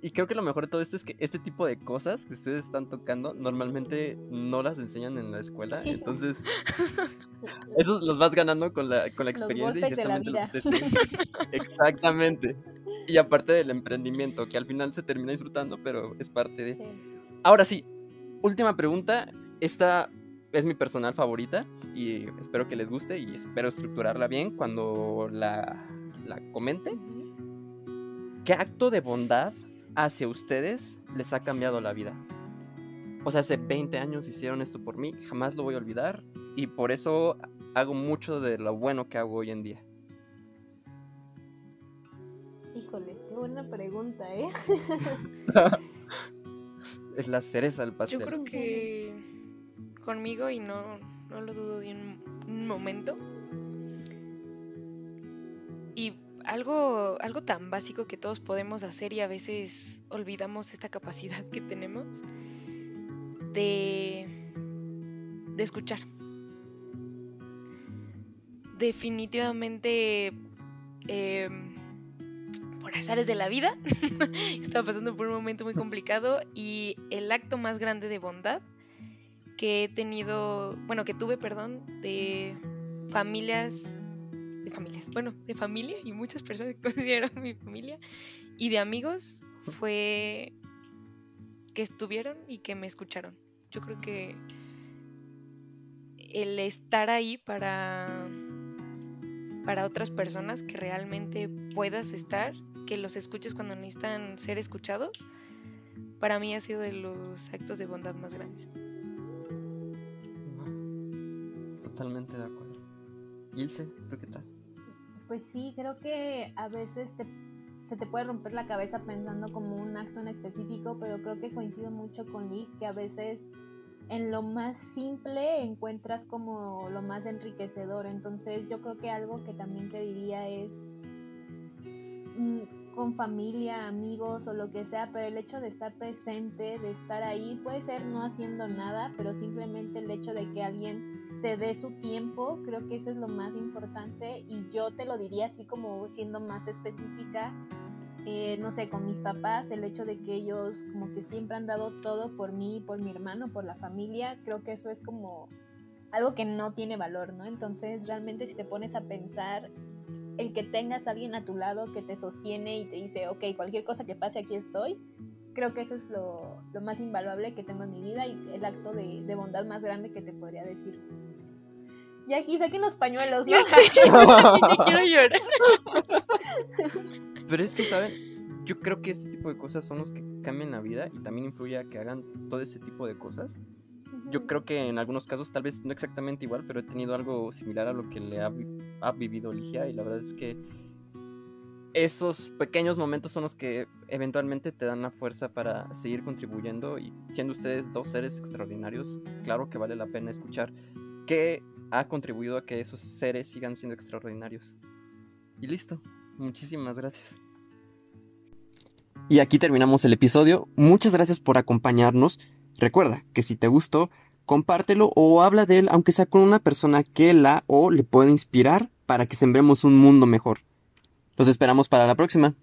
y creo que lo mejor de todo esto es que este tipo de cosas que ustedes están tocando normalmente no las enseñan en la escuela. Entonces, esos los vas ganando con la, con la experiencia y ciertamente lo que ustedes Exactamente. Y aparte del emprendimiento, que al final se termina disfrutando, pero es parte de. Ahora sí, última pregunta. Esta es mi personal favorita y espero que les guste y espero estructurarla bien cuando la, la comente. ¿Qué acto de bondad hacia ustedes les ha cambiado la vida. O sea, hace 20 años hicieron esto por mí, jamás lo voy a olvidar y por eso hago mucho de lo bueno que hago hoy en día. Híjole, qué buena pregunta, ¿eh? es la cereza del pastel. Yo creo que conmigo, y no, no lo dudo de un momento, algo, algo tan básico que todos podemos hacer y a veces olvidamos esta capacidad que tenemos de, de escuchar. Definitivamente, em, por azares de la vida, estaba pasando por un momento muy complicado y el acto más grande de bondad que he tenido, bueno, que tuve, perdón, de familias de familias, bueno, de familia y muchas personas que considero mi familia y de amigos fue que estuvieron y que me escucharon. Yo creo que el estar ahí para, para otras personas que realmente puedas estar, que los escuches cuando necesitan ser escuchados, para mí ha sido de los actos de bondad más grandes. Totalmente de acuerdo. Ilse, qué tal? Pues sí, creo que a veces se te puede romper la cabeza pensando como un acto en específico, pero creo que coincido mucho con Lee, que a veces en lo más simple encuentras como lo más enriquecedor. Entonces yo creo que algo que también te diría es mm, con familia, amigos o lo que sea, pero el hecho de estar presente, de estar ahí, puede ser no haciendo nada, pero simplemente el hecho de que alguien te dé su tiempo, creo que eso es lo más importante y yo te lo diría así como siendo más específica, eh, no sé, con mis papás, el hecho de que ellos como que siempre han dado todo por mí, por mi hermano, por la familia, creo que eso es como algo que no tiene valor, ¿no? Entonces realmente si te pones a pensar, el que tengas a alguien a tu lado que te sostiene y te dice, ok, cualquier cosa que pase aquí estoy, creo que eso es lo, más invaluable que tengo en mi vida y el acto de, de bondad más grande que te podría decir. Y aquí saquen los pañuelos, ¿no? quiero llorar. Pero es que, ¿saben? Yo creo que este tipo de cosas son los que cambian la vida y también influye a que hagan todo ese tipo de cosas. Yo creo que en algunos casos, tal vez no exactamente igual, pero he tenido algo similar a lo que le ha, ha vivido Ligia y la verdad es que esos pequeños momentos son los que eventualmente te dan la fuerza para seguir contribuyendo y siendo ustedes dos seres extraordinarios, claro que vale la pena escuchar qué ha contribuido a que esos seres sigan siendo extraordinarios. Y listo. Muchísimas gracias. Y aquí terminamos el episodio. Muchas gracias por acompañarnos. Recuerda que si te gustó, compártelo o habla de él, aunque sea con una persona que la o le pueda inspirar para que sembremos un mundo mejor. Los esperamos para la próxima.